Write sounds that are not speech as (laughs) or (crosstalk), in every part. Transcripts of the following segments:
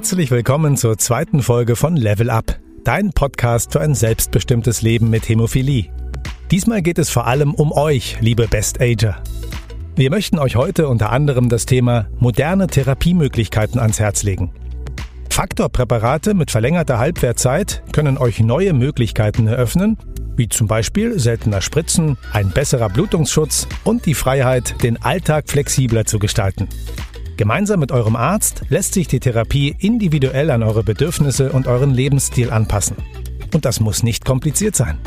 Herzlich willkommen zur zweiten Folge von Level Up, dein Podcast für ein selbstbestimmtes Leben mit Hämophilie. Diesmal geht es vor allem um euch, liebe Best Ager. Wir möchten euch heute unter anderem das Thema moderne Therapiemöglichkeiten ans Herz legen. Faktorpräparate mit verlängerter Halbwertzeit können euch neue Möglichkeiten eröffnen, wie zum Beispiel seltener Spritzen, ein besserer Blutungsschutz und die Freiheit, den Alltag flexibler zu gestalten. Gemeinsam mit eurem Arzt lässt sich die Therapie individuell an eure Bedürfnisse und euren Lebensstil anpassen. Und das muss nicht kompliziert sein.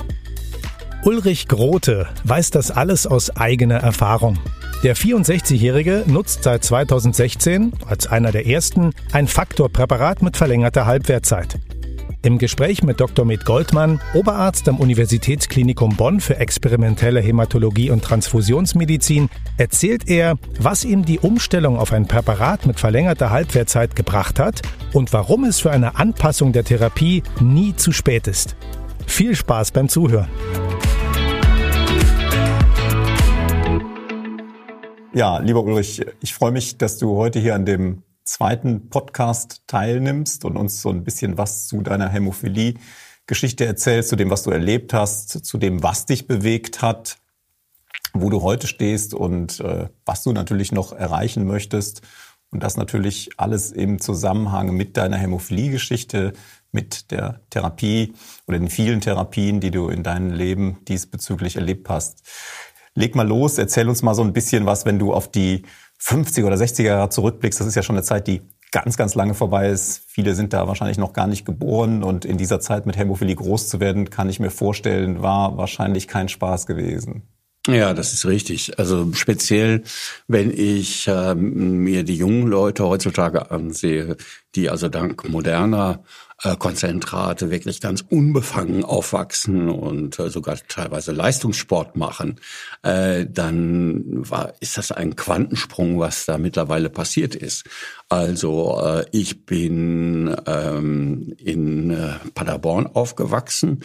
Ulrich Grote weiß das alles aus eigener Erfahrung. Der 64-Jährige nutzt seit 2016, als einer der ersten, ein Faktorpräparat mit verlängerter Halbwertzeit. Im Gespräch mit Dr. Med Goldmann, Oberarzt am Universitätsklinikum Bonn für experimentelle Hämatologie und Transfusionsmedizin, erzählt er, was ihm die Umstellung auf ein Präparat mit verlängerter Halbwertzeit gebracht hat und warum es für eine Anpassung der Therapie nie zu spät ist. Viel Spaß beim Zuhören. Ja, lieber Ulrich, ich freue mich, dass du heute hier an dem zweiten Podcast teilnimmst und uns so ein bisschen was zu deiner Hämophilie Geschichte erzählst, zu dem, was du erlebt hast, zu dem, was dich bewegt hat, wo du heute stehst und äh, was du natürlich noch erreichen möchtest. Und das natürlich alles im Zusammenhang mit deiner Hämophilie-Geschichte, mit der Therapie oder den vielen Therapien, die du in deinem Leben diesbezüglich erlebt hast. Leg mal los, erzähl uns mal so ein bisschen was, wenn du auf die 50er oder 60er Jahre zurückblickst, das ist ja schon eine Zeit, die ganz, ganz lange vorbei ist. Viele sind da wahrscheinlich noch gar nicht geboren und in dieser Zeit mit Hämophilie groß zu werden, kann ich mir vorstellen, war wahrscheinlich kein Spaß gewesen. Ja, das ist richtig. Also speziell, wenn ich äh, mir die jungen Leute heutzutage ansehe, die also dank moderner Konzentrate wirklich ganz unbefangen aufwachsen und äh, sogar teilweise Leistungssport machen, äh, dann war, ist das ein Quantensprung, was da mittlerweile passiert ist. Also äh, ich bin ähm, in äh, Paderborn aufgewachsen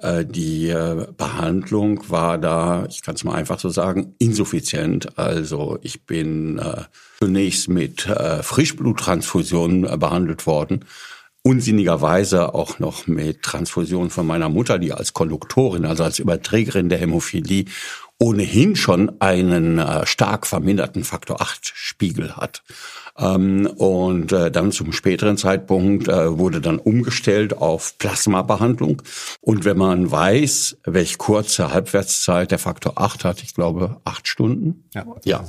äh, die äh, Behandlung war da, ich kann es mal einfach so sagen, insuffizient. Also ich bin äh, zunächst mit äh, Frischbluttransfusionen äh, behandelt worden. Unsinnigerweise auch noch mit Transfusion von meiner Mutter, die als Konduktorin, also als Überträgerin der Hämophilie ohnehin schon einen äh, stark verminderten Faktor 8 Spiegel hat. Ähm, und äh, dann zum späteren Zeitpunkt äh, wurde dann umgestellt auf Plasmabehandlung. Und wenn man weiß, welche kurze Halbwertszeit der Faktor 8 hat, ich glaube acht Stunden, ja, ja.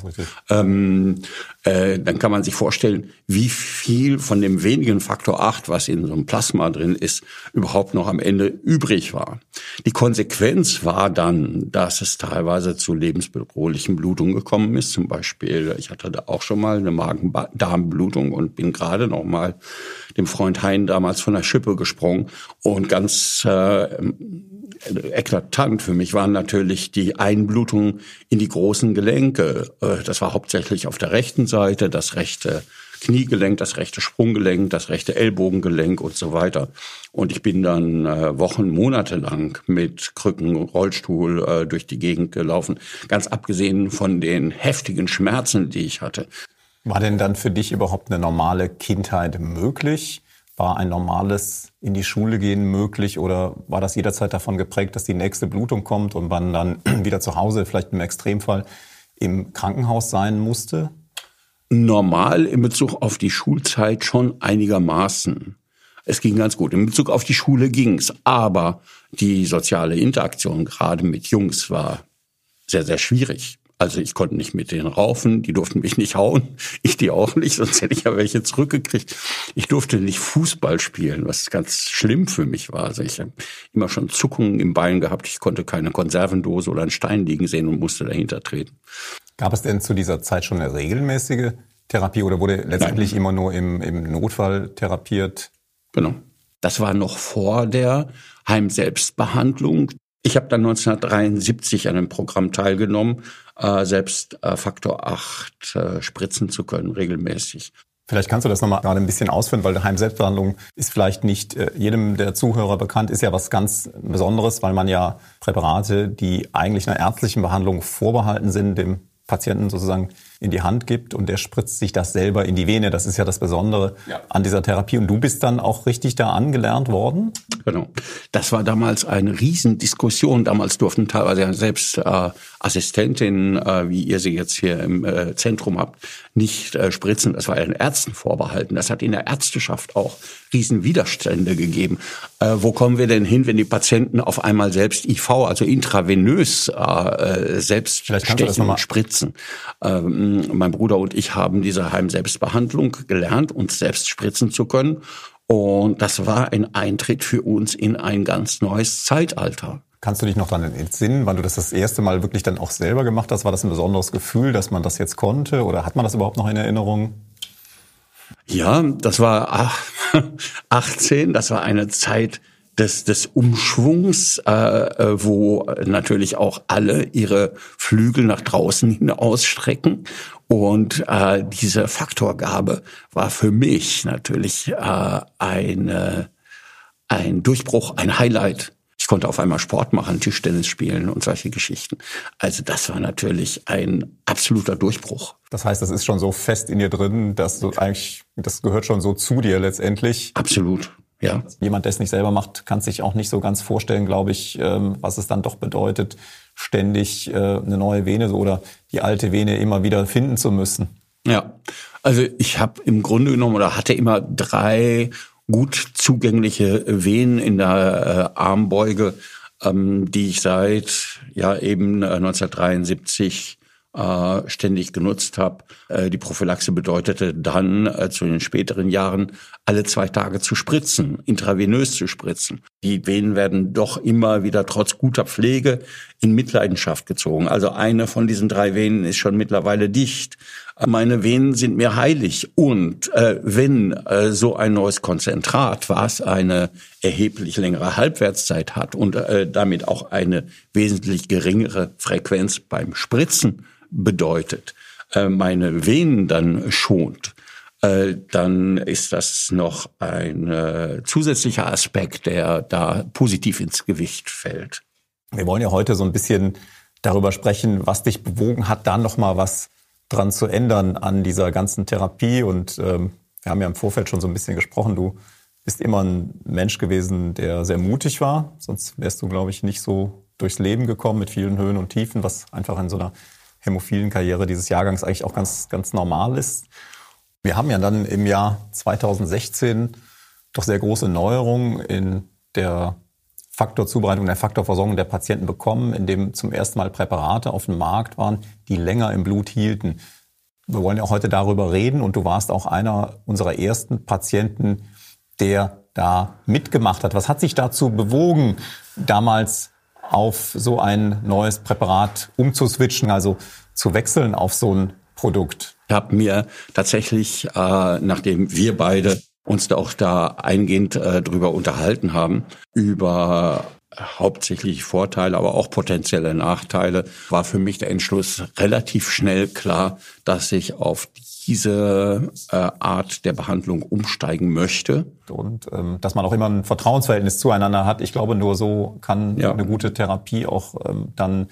Ähm, äh, dann kann man sich vorstellen, wie viel von dem wenigen Faktor 8, was in so einem Plasma drin ist, überhaupt noch am Ende übrig war. Die Konsequenz war dann, dass es teilweise zu lebensbedrohlichen Blutungen gekommen ist. Zum Beispiel, ich hatte da auch schon mal eine Magen Darmblutung und bin gerade noch mal dem Freund Hein damals von der Schippe gesprungen. Und ganz äh, eklatant für mich waren natürlich die Einblutungen in die großen Gelenke. Äh, das war hauptsächlich auf der rechten Seite, das rechte Kniegelenk, das rechte Sprunggelenk, das rechte Ellbogengelenk und so weiter. Und ich bin dann äh, Wochen, Monate lang mit Krücken, Rollstuhl äh, durch die Gegend gelaufen, ganz abgesehen von den heftigen Schmerzen, die ich hatte. War denn dann für dich überhaupt eine normale Kindheit möglich? War ein normales in die Schule gehen möglich oder war das jederzeit davon geprägt, dass die nächste Blutung kommt und man dann (clears throat) wieder zu Hause, vielleicht im Extremfall, im Krankenhaus sein musste? Normal in Bezug auf die Schulzeit schon einigermaßen. Es ging ganz gut. In Bezug auf die Schule ging's, aber die soziale Interaktion gerade mit Jungs war sehr, sehr schwierig. Also ich konnte nicht mit denen raufen, die durften mich nicht hauen, (laughs) ich die auch nicht, sonst hätte ich ja welche zurückgekriegt. Ich durfte nicht Fußball spielen, was ganz schlimm für mich war. Also ich habe immer schon Zuckungen im Bein gehabt, ich konnte keine Konservendose oder einen Stein liegen sehen und musste dahinter treten. Gab es denn zu dieser Zeit schon eine regelmäßige Therapie oder wurde letztendlich Nein. immer nur im, im Notfall therapiert? Genau. Das war noch vor der Heimselbstbehandlung. Ich habe dann 1973 an einem Programm teilgenommen, äh, selbst äh, Faktor 8 äh, spritzen zu können, regelmäßig. Vielleicht kannst du das nochmal gerade ein bisschen ausführen, weil Heimselbstbehandlung ist vielleicht nicht äh, jedem der Zuhörer bekannt, ist ja was ganz Besonderes, weil man ja Präparate, die eigentlich einer ärztlichen Behandlung vorbehalten sind, dem Patienten sozusagen in die Hand gibt und der spritzt sich das selber in die Vene. Das ist ja das Besondere ja. an dieser Therapie. Und du bist dann auch richtig da angelernt worden? Genau. Das war damals eine Riesendiskussion. Damals durften teilweise selbst äh, Assistentinnen, äh, wie ihr sie jetzt hier im äh, Zentrum habt, nicht äh, spritzen. Das war den Ärzten vorbehalten. Das hat in der Ärzteschaft auch Riesenwiderstände gegeben. Äh, wo kommen wir denn hin, wenn die Patienten auf einmal selbst IV, also intravenös äh, selbst stechen und spritzen? Ähm, mein Bruder und ich haben diese Heimselbstbehandlung gelernt, uns selbst spritzen zu können. Und das war ein Eintritt für uns in ein ganz neues Zeitalter. Kannst du dich noch daran entsinnen, wann du das das erste Mal wirklich dann auch selber gemacht hast? War das ein besonderes Gefühl, dass man das jetzt konnte? Oder hat man das überhaupt noch in Erinnerung? Ja, das war 18. (laughs) Das war eine Zeit des, des Umschwungs, äh, äh, wo natürlich auch alle ihre Flügel nach draußen hin ausstrecken. Und äh, diese Faktorgabe war für mich natürlich äh, eine, ein Durchbruch, ein Highlight konnte auf einmal Sport machen, Tischtennis spielen und solche Geschichten. Also das war natürlich ein absoluter Durchbruch. Das heißt, das ist schon so fest in dir drin, dass du eigentlich, das gehört schon so zu dir letztendlich. Absolut. Ja. Jemand, der es nicht selber macht, kann sich auch nicht so ganz vorstellen, glaube ich, ähm, was es dann doch bedeutet, ständig äh, eine neue Vene oder die alte Vene immer wieder finden zu müssen. Ja, also ich habe im Grunde genommen oder hatte immer drei gut zugängliche Venen in der äh, Armbeuge, ähm, die ich seit ja eben 1973 äh, ständig genutzt habe. Äh, die Prophylaxe bedeutete dann äh, zu den späteren Jahren alle zwei Tage zu spritzen, intravenös zu spritzen. Die Venen werden doch immer wieder trotz guter Pflege in Mitleidenschaft gezogen. Also eine von diesen drei Venen ist schon mittlerweile dicht. Meine Venen sind mir heilig. Und äh, wenn äh, so ein neues Konzentrat, was eine erheblich längere Halbwertszeit hat und äh, damit auch eine wesentlich geringere Frequenz beim Spritzen bedeutet, äh, meine Venen dann schont, äh, dann ist das noch ein äh, zusätzlicher Aspekt, der da positiv ins Gewicht fällt. Wir wollen ja heute so ein bisschen darüber sprechen, was dich bewogen hat, da noch mal was dran zu ändern an dieser ganzen Therapie. Und ähm, wir haben ja im Vorfeld schon so ein bisschen gesprochen. Du bist immer ein Mensch gewesen, der sehr mutig war. Sonst wärst du, glaube ich, nicht so durchs Leben gekommen mit vielen Höhen und Tiefen, was einfach in so einer hämophilen Karriere dieses Jahrgangs eigentlich auch ganz, ganz normal ist. Wir haben ja dann im Jahr 2016 doch sehr große Neuerungen in der Faktorzubereitung, der Faktorversorgung der Patienten bekommen, in dem zum ersten Mal Präparate auf dem Markt waren, die länger im Blut hielten. Wir wollen ja heute darüber reden und du warst auch einer unserer ersten Patienten, der da mitgemacht hat. Was hat sich dazu bewogen, damals auf so ein neues Präparat umzuswitchen, also zu wechseln auf so ein Produkt? Ich habe mir tatsächlich, äh, nachdem wir beide uns da auch da eingehend äh, drüber unterhalten haben, über hauptsächlich Vorteile, aber auch potenzielle Nachteile, war für mich der Entschluss relativ schnell klar, dass ich auf diese äh, Art der Behandlung umsteigen möchte. Und ähm, dass man auch immer ein Vertrauensverhältnis zueinander hat. Ich glaube, nur so kann ja. eine gute Therapie auch ähm, dann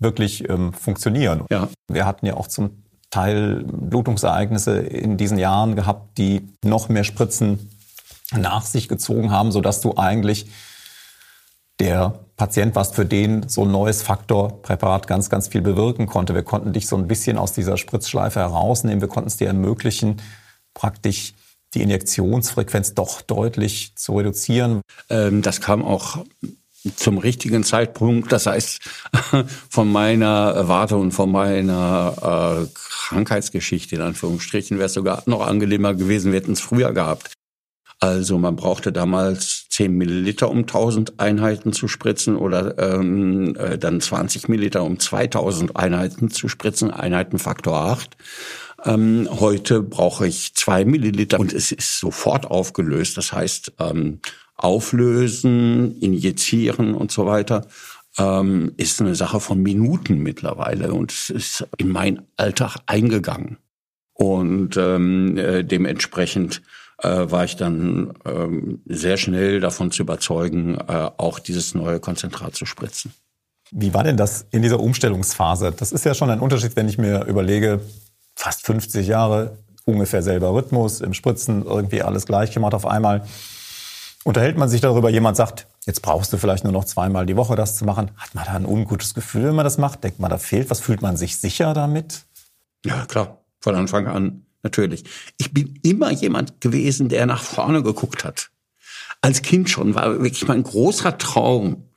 wirklich ähm, funktionieren. Ja. Wir hatten ja auch zum Teil Blutungsereignisse in diesen Jahren gehabt, die noch mehr Spritzen nach sich gezogen haben, sodass du eigentlich der Patient warst, für den so ein neues Faktorpräparat ganz, ganz viel bewirken konnte. Wir konnten dich so ein bisschen aus dieser Spritzschleife herausnehmen. Wir konnten es dir ermöglichen, praktisch die Injektionsfrequenz doch deutlich zu reduzieren. Ähm, das kam auch zum richtigen Zeitpunkt. Das heißt, (laughs) von meiner Warte und von meiner äh, Krankheitsgeschichte in Anführungsstrichen wäre es sogar noch angenehmer gewesen, wir hätten es früher gehabt. Also man brauchte damals 10 Milliliter, um 1000 Einheiten zu spritzen oder ähm, äh, dann 20 Milliliter, um 2000 Einheiten zu spritzen, Einheitenfaktor 8. Ähm, heute brauche ich zwei Milliliter und es ist sofort aufgelöst. Das heißt, ähm, auflösen, injizieren und so weiter, ähm, ist eine Sache von Minuten mittlerweile und es ist in meinen Alltag eingegangen. Und ähm, äh, dementsprechend äh, war ich dann ähm, sehr schnell davon zu überzeugen, äh, auch dieses neue Konzentrat zu spritzen. Wie war denn das in dieser Umstellungsphase? Das ist ja schon ein Unterschied, wenn ich mir überlege, fast 50 Jahre, ungefähr selber Rhythmus, im Spritzen irgendwie alles gleich gemacht auf einmal. Unterhält man sich darüber, jemand sagt, jetzt brauchst du vielleicht nur noch zweimal die Woche das zu machen. Hat man da ein ungutes Gefühl, wenn man das macht? Denkt man, da fehlt was? Fühlt man sich sicher damit? Ja, klar. Von Anfang an, natürlich. Ich bin immer jemand gewesen, der nach vorne geguckt hat. Als Kind schon war wirklich mein großer Traum,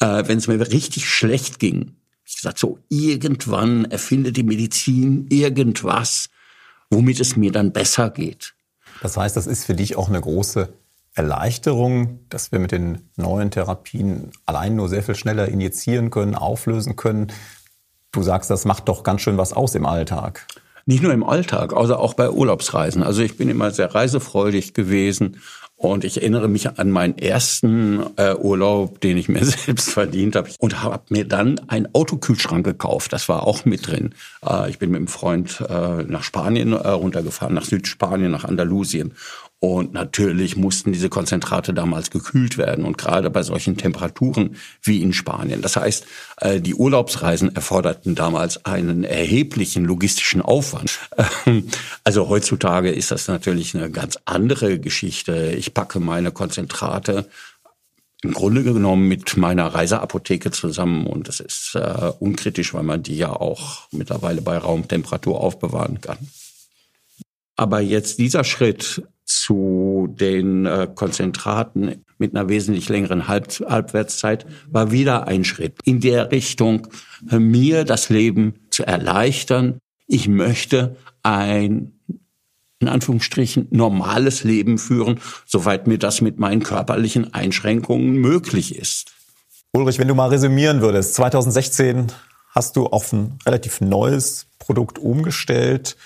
äh, wenn es mir richtig schlecht ging. Ich gesagt, so irgendwann erfindet die Medizin irgendwas, womit es mir dann besser geht. Das heißt, das ist für dich auch eine große Erleichterung, dass wir mit den neuen Therapien allein nur sehr viel schneller injizieren können, auflösen können. Du sagst, das macht doch ganz schön was aus im Alltag. Nicht nur im Alltag, also auch bei Urlaubsreisen. Also ich bin immer sehr reisefreudig gewesen und ich erinnere mich an meinen ersten äh, Urlaub, den ich mir (laughs) selbst verdient habe und habe mir dann einen Autokühlschrank gekauft. Das war auch mit drin. Äh, ich bin mit einem Freund äh, nach Spanien äh, runtergefahren, nach Südspanien, nach Andalusien. Und natürlich mussten diese Konzentrate damals gekühlt werden und gerade bei solchen Temperaturen wie in Spanien. Das heißt, äh, die Urlaubsreisen erforderten damals einen erheblichen logistischen Aufwand. Also heutzutage ist das natürlich eine ganz andere Geschichte. Ich packe meine Konzentrate im Grunde genommen mit meiner Reiseapotheke zusammen und das ist äh, unkritisch, weil man die ja auch mittlerweile bei Raumtemperatur aufbewahren kann. Aber jetzt dieser Schritt zu den äh, Konzentraten mit einer wesentlich längeren Halb Halbwertszeit war wieder ein Schritt in der Richtung, äh, mir das Leben zu erleichtern. Ich möchte ein in Anführungsstrichen normales Leben führen, soweit mir das mit meinen körperlichen Einschränkungen möglich ist. Ulrich, wenn du mal resümieren würdest, 2016 hast du auf ein relativ neues Produkt umgestellt.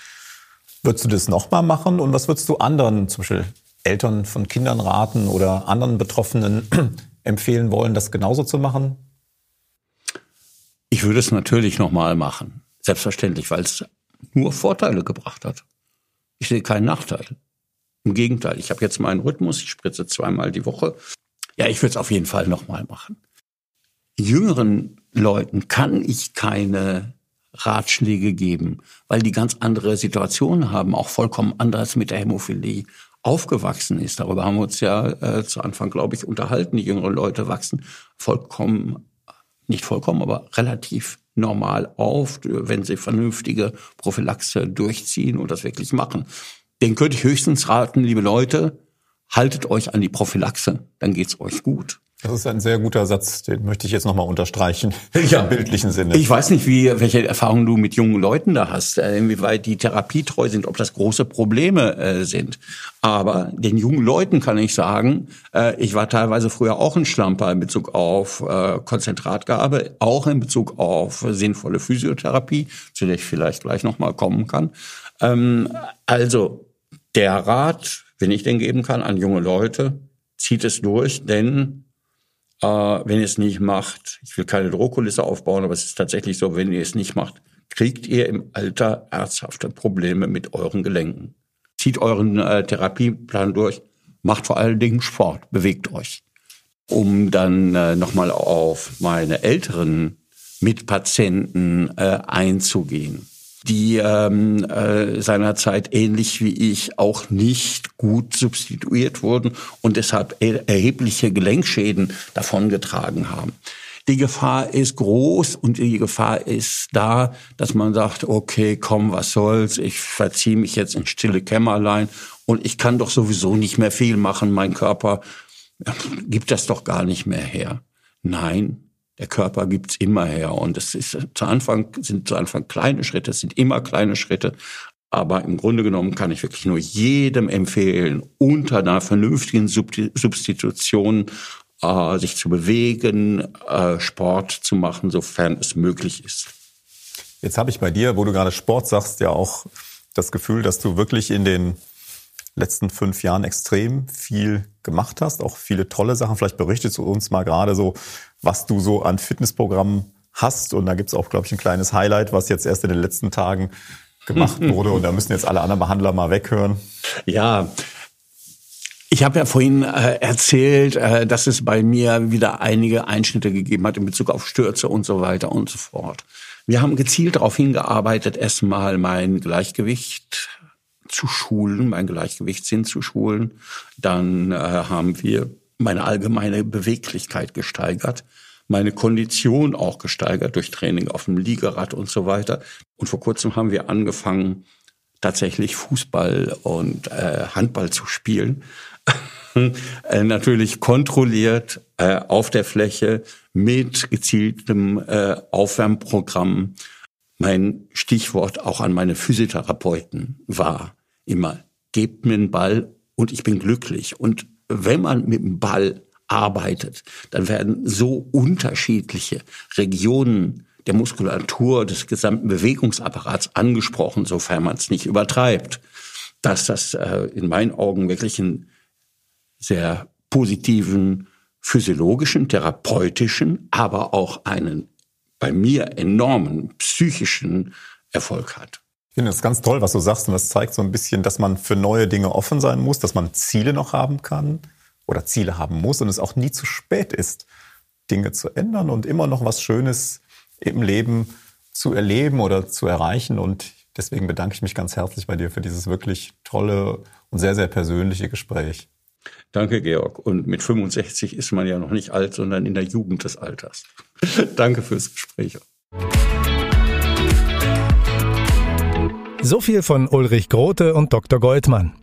Würdest du das nochmal machen und was würdest du anderen, zum Beispiel Eltern von Kindern raten oder anderen Betroffenen (clears throat) empfehlen wollen, das genauso zu machen? Ich würde es natürlich nochmal machen. Selbstverständlich, weil es nur Vorteile gebracht hat. Ich sehe keinen Nachteil. Im Gegenteil, ich habe jetzt meinen Rhythmus, ich spritze zweimal die Woche. Ja, ich würde es auf jeden Fall nochmal machen. Jüngeren Leuten kann ich keine Ratschläge geben, weil die ganz andere Situationen haben, auch vollkommen anders mit der Hämophilie aufgewachsen ist. Darüber haben wir uns ja äh, zu Anfang, glaube ich, unterhalten. Die jüngeren Leute wachsen vollkommen, nicht vollkommen, aber relativ normal auf, wenn sie vernünftige Prophylaxe durchziehen und das wirklich machen. Den könnte ich höchstens raten, liebe Leute, haltet euch an die Prophylaxe, dann geht's euch gut. Das ist ein sehr guter Satz, den möchte ich jetzt nochmal unterstreichen. (laughs) Ja. Im bildlichen Sinne. Ich weiß nicht, wie, welche Erfahrungen du mit jungen Leuten da hast, äh, inwieweit die therapietreu sind, ob das große Probleme äh, sind. Aber den jungen Leuten kann ich sagen, äh, ich war teilweise früher auch ein Schlamper in Bezug auf äh, Konzentratgabe, auch in Bezug auf sinnvolle Physiotherapie, zu der ich vielleicht gleich nochmal kommen kann. Ähm, also, der Rat, wenn ich den geben kann, an junge Leute, zieht es durch, denn äh, wenn ihr es nicht macht, ich will keine Drohkulisse aufbauen, aber es ist tatsächlich so, wenn ihr es nicht macht, kriegt ihr im Alter ernsthafte Probleme mit euren Gelenken. Zieht euren äh, Therapieplan durch, macht vor allen Dingen Sport, bewegt euch. Um dann äh, nochmal auf meine älteren Mitpatienten äh, einzugehen die ähm, äh, seinerzeit ähnlich wie ich auch nicht gut substituiert wurden und deshalb er erhebliche Gelenkschäden davongetragen haben. Die Gefahr ist groß und die Gefahr ist da, dass man sagt, okay, komm, was soll's, ich verziehe mich jetzt in stille Kämmerlein und ich kann doch sowieso nicht mehr viel machen, mein Körper gibt das doch gar nicht mehr her. Nein, der Körper gibt's immer her. Und es ist zu Anfang, sind zu Anfang kleine Schritte, es sind immer kleine Schritte. Aber im Grunde genommen kann ich wirklich nur jedem empfehlen, unter einer vernünftigen Substitution äh, sich zu bewegen, äh, Sport zu machen, sofern es möglich ist. Jetzt habe ich bei dir, wo du gerade Sport sagst, ja auch das Gefühl, dass du wirklich in den letzten fünf Jahren extrem viel gemacht hast, auch viele tolle Sachen. Vielleicht berichtest du uns mal gerade so, was du so an Fitnessprogrammen hast. Und da gibt's auch, glaube ich, ein kleines Highlight, was jetzt erst in den letzten Tagen gemacht (laughs) wurde. Und da müssen jetzt alle anderen Behandler mal weghören. Ja, ich habe ja vorhin äh, erzählt, äh, dass es bei mir wieder einige Einschnitte gegeben hat in Bezug auf Stürze und so weiter und so fort. Wir haben gezielt darauf hingearbeitet, erstmal mein Gleichgewicht zu schulen, mein Gleichgewichtssinn zu schulen. Dann äh, haben wir meine allgemeine Beweglichkeit gesteigert, meine Kondition auch gesteigert durch Training auf dem Liegerad und so weiter. Und vor kurzem haben wir angefangen, tatsächlich Fußball und äh, Handball zu spielen. (laughs) äh, natürlich kontrolliert äh, auf der Fläche mit gezieltem äh, Aufwärmprogramm. Mein Stichwort auch an meine Physiotherapeuten war immer, gebt mir einen Ball und ich bin glücklich. Und wenn man mit dem Ball arbeitet, dann werden so unterschiedliche Regionen der Muskulatur des gesamten Bewegungsapparats angesprochen, sofern man es nicht übertreibt, dass das äh, in meinen Augen wirklich einen sehr positiven physiologischen, therapeutischen, aber auch einen bei mir enormen psychischen Erfolg hat. Ich finde das ganz toll, was du sagst, und das zeigt so ein bisschen, dass man für neue Dinge offen sein muss, dass man Ziele noch haben kann oder Ziele haben muss und es auch nie zu spät ist, Dinge zu ändern und immer noch was Schönes im Leben zu erleben oder zu erreichen. Und deswegen bedanke ich mich ganz herzlich bei dir für dieses wirklich tolle und sehr, sehr persönliche Gespräch. Danke, Georg. Und mit 65 ist man ja noch nicht alt, sondern in der Jugend des Alters. (laughs) Danke fürs Gespräch. So viel von Ulrich Grote und Dr. Goldmann.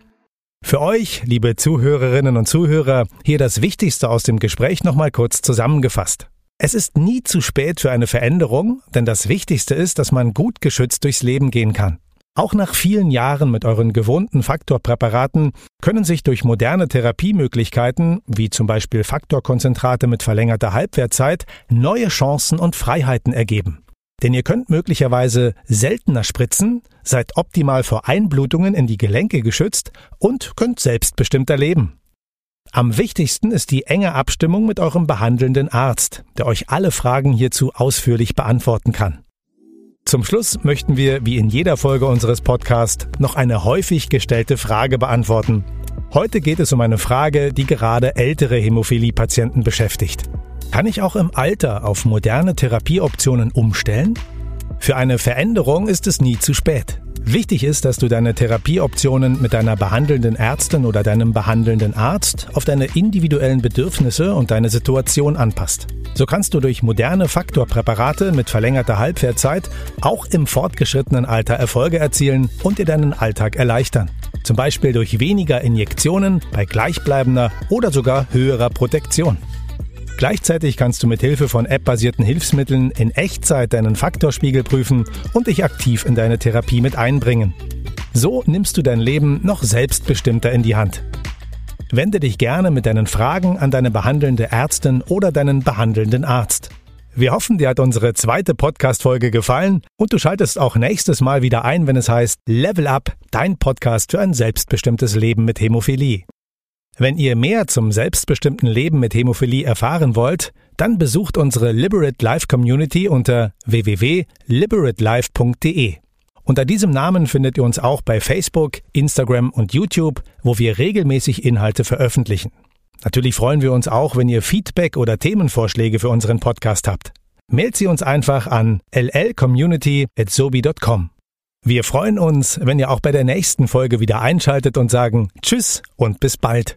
Für euch, liebe Zuhörerinnen und Zuhörer, hier das Wichtigste aus dem Gespräch nochmal kurz zusammengefasst. Es ist nie zu spät für eine Veränderung, denn das Wichtigste ist, dass man gut geschützt durchs Leben gehen kann. Auch nach vielen Jahren mit euren gewohnten Faktorpräparaten können sich durch moderne Therapiemöglichkeiten, wie zum Beispiel Faktorkonzentrate mit verlängerter Halbwertzeit, neue Chancen und Freiheiten ergeben. Denn ihr könnt möglicherweise seltener spritzen, seid optimal vor Einblutungen in die Gelenke geschützt und könnt selbstbestimmter leben. Am wichtigsten ist die enge Abstimmung mit eurem behandelnden Arzt, der euch alle Fragen hierzu ausführlich beantworten kann. Zum Schluss möchten wir, wie in jeder Folge unseres Podcasts, noch eine häufig gestellte Frage beantworten. Heute geht es um eine Frage, die gerade ältere Hämophilie-Patienten beschäftigt. Kann ich auch im Alter auf moderne Therapieoptionen umstellen? Für eine Veränderung ist es nie zu spät. Wichtig ist, dass du deine Therapieoptionen mit deiner behandelnden Ärztin oder deinem behandelnden Arzt auf deine individuellen Bedürfnisse und deine Situation anpasst. So kannst du durch moderne Faktorpräparate mit verlängerter Halbwertzeit auch im fortgeschrittenen Alter Erfolge erzielen und dir deinen Alltag erleichtern. Zum Beispiel durch weniger Injektionen bei gleichbleibender oder sogar höherer Protektion. Gleichzeitig kannst du mit Hilfe von App-basierten Hilfsmitteln in Echtzeit deinen Faktorspiegel prüfen und dich aktiv in deine Therapie mit einbringen. So nimmst du dein Leben noch selbstbestimmter in die Hand. Wende dich gerne mit deinen Fragen an deine behandelnde Ärztin oder deinen behandelnden Arzt. Wir hoffen, dir hat unsere zweite Podcast-Folge gefallen und du schaltest auch nächstes Mal wieder ein, wenn es heißt Level Up, dein Podcast für ein selbstbestimmtes Leben mit Hämophilie. Wenn ihr mehr zum selbstbestimmten Leben mit Hämophilie erfahren wollt, dann besucht unsere Liberate Life Community unter www.liberatelife.de. Unter diesem Namen findet ihr uns auch bei Facebook, Instagram und YouTube, wo wir regelmäßig Inhalte veröffentlichen. Natürlich freuen wir uns auch, wenn ihr Feedback oder Themenvorschläge für unseren Podcast habt. Mailt sie uns einfach an llcommunity@sobi.com. Wir freuen uns, wenn ihr auch bei der nächsten Folge wieder einschaltet und sagen Tschüss und bis bald.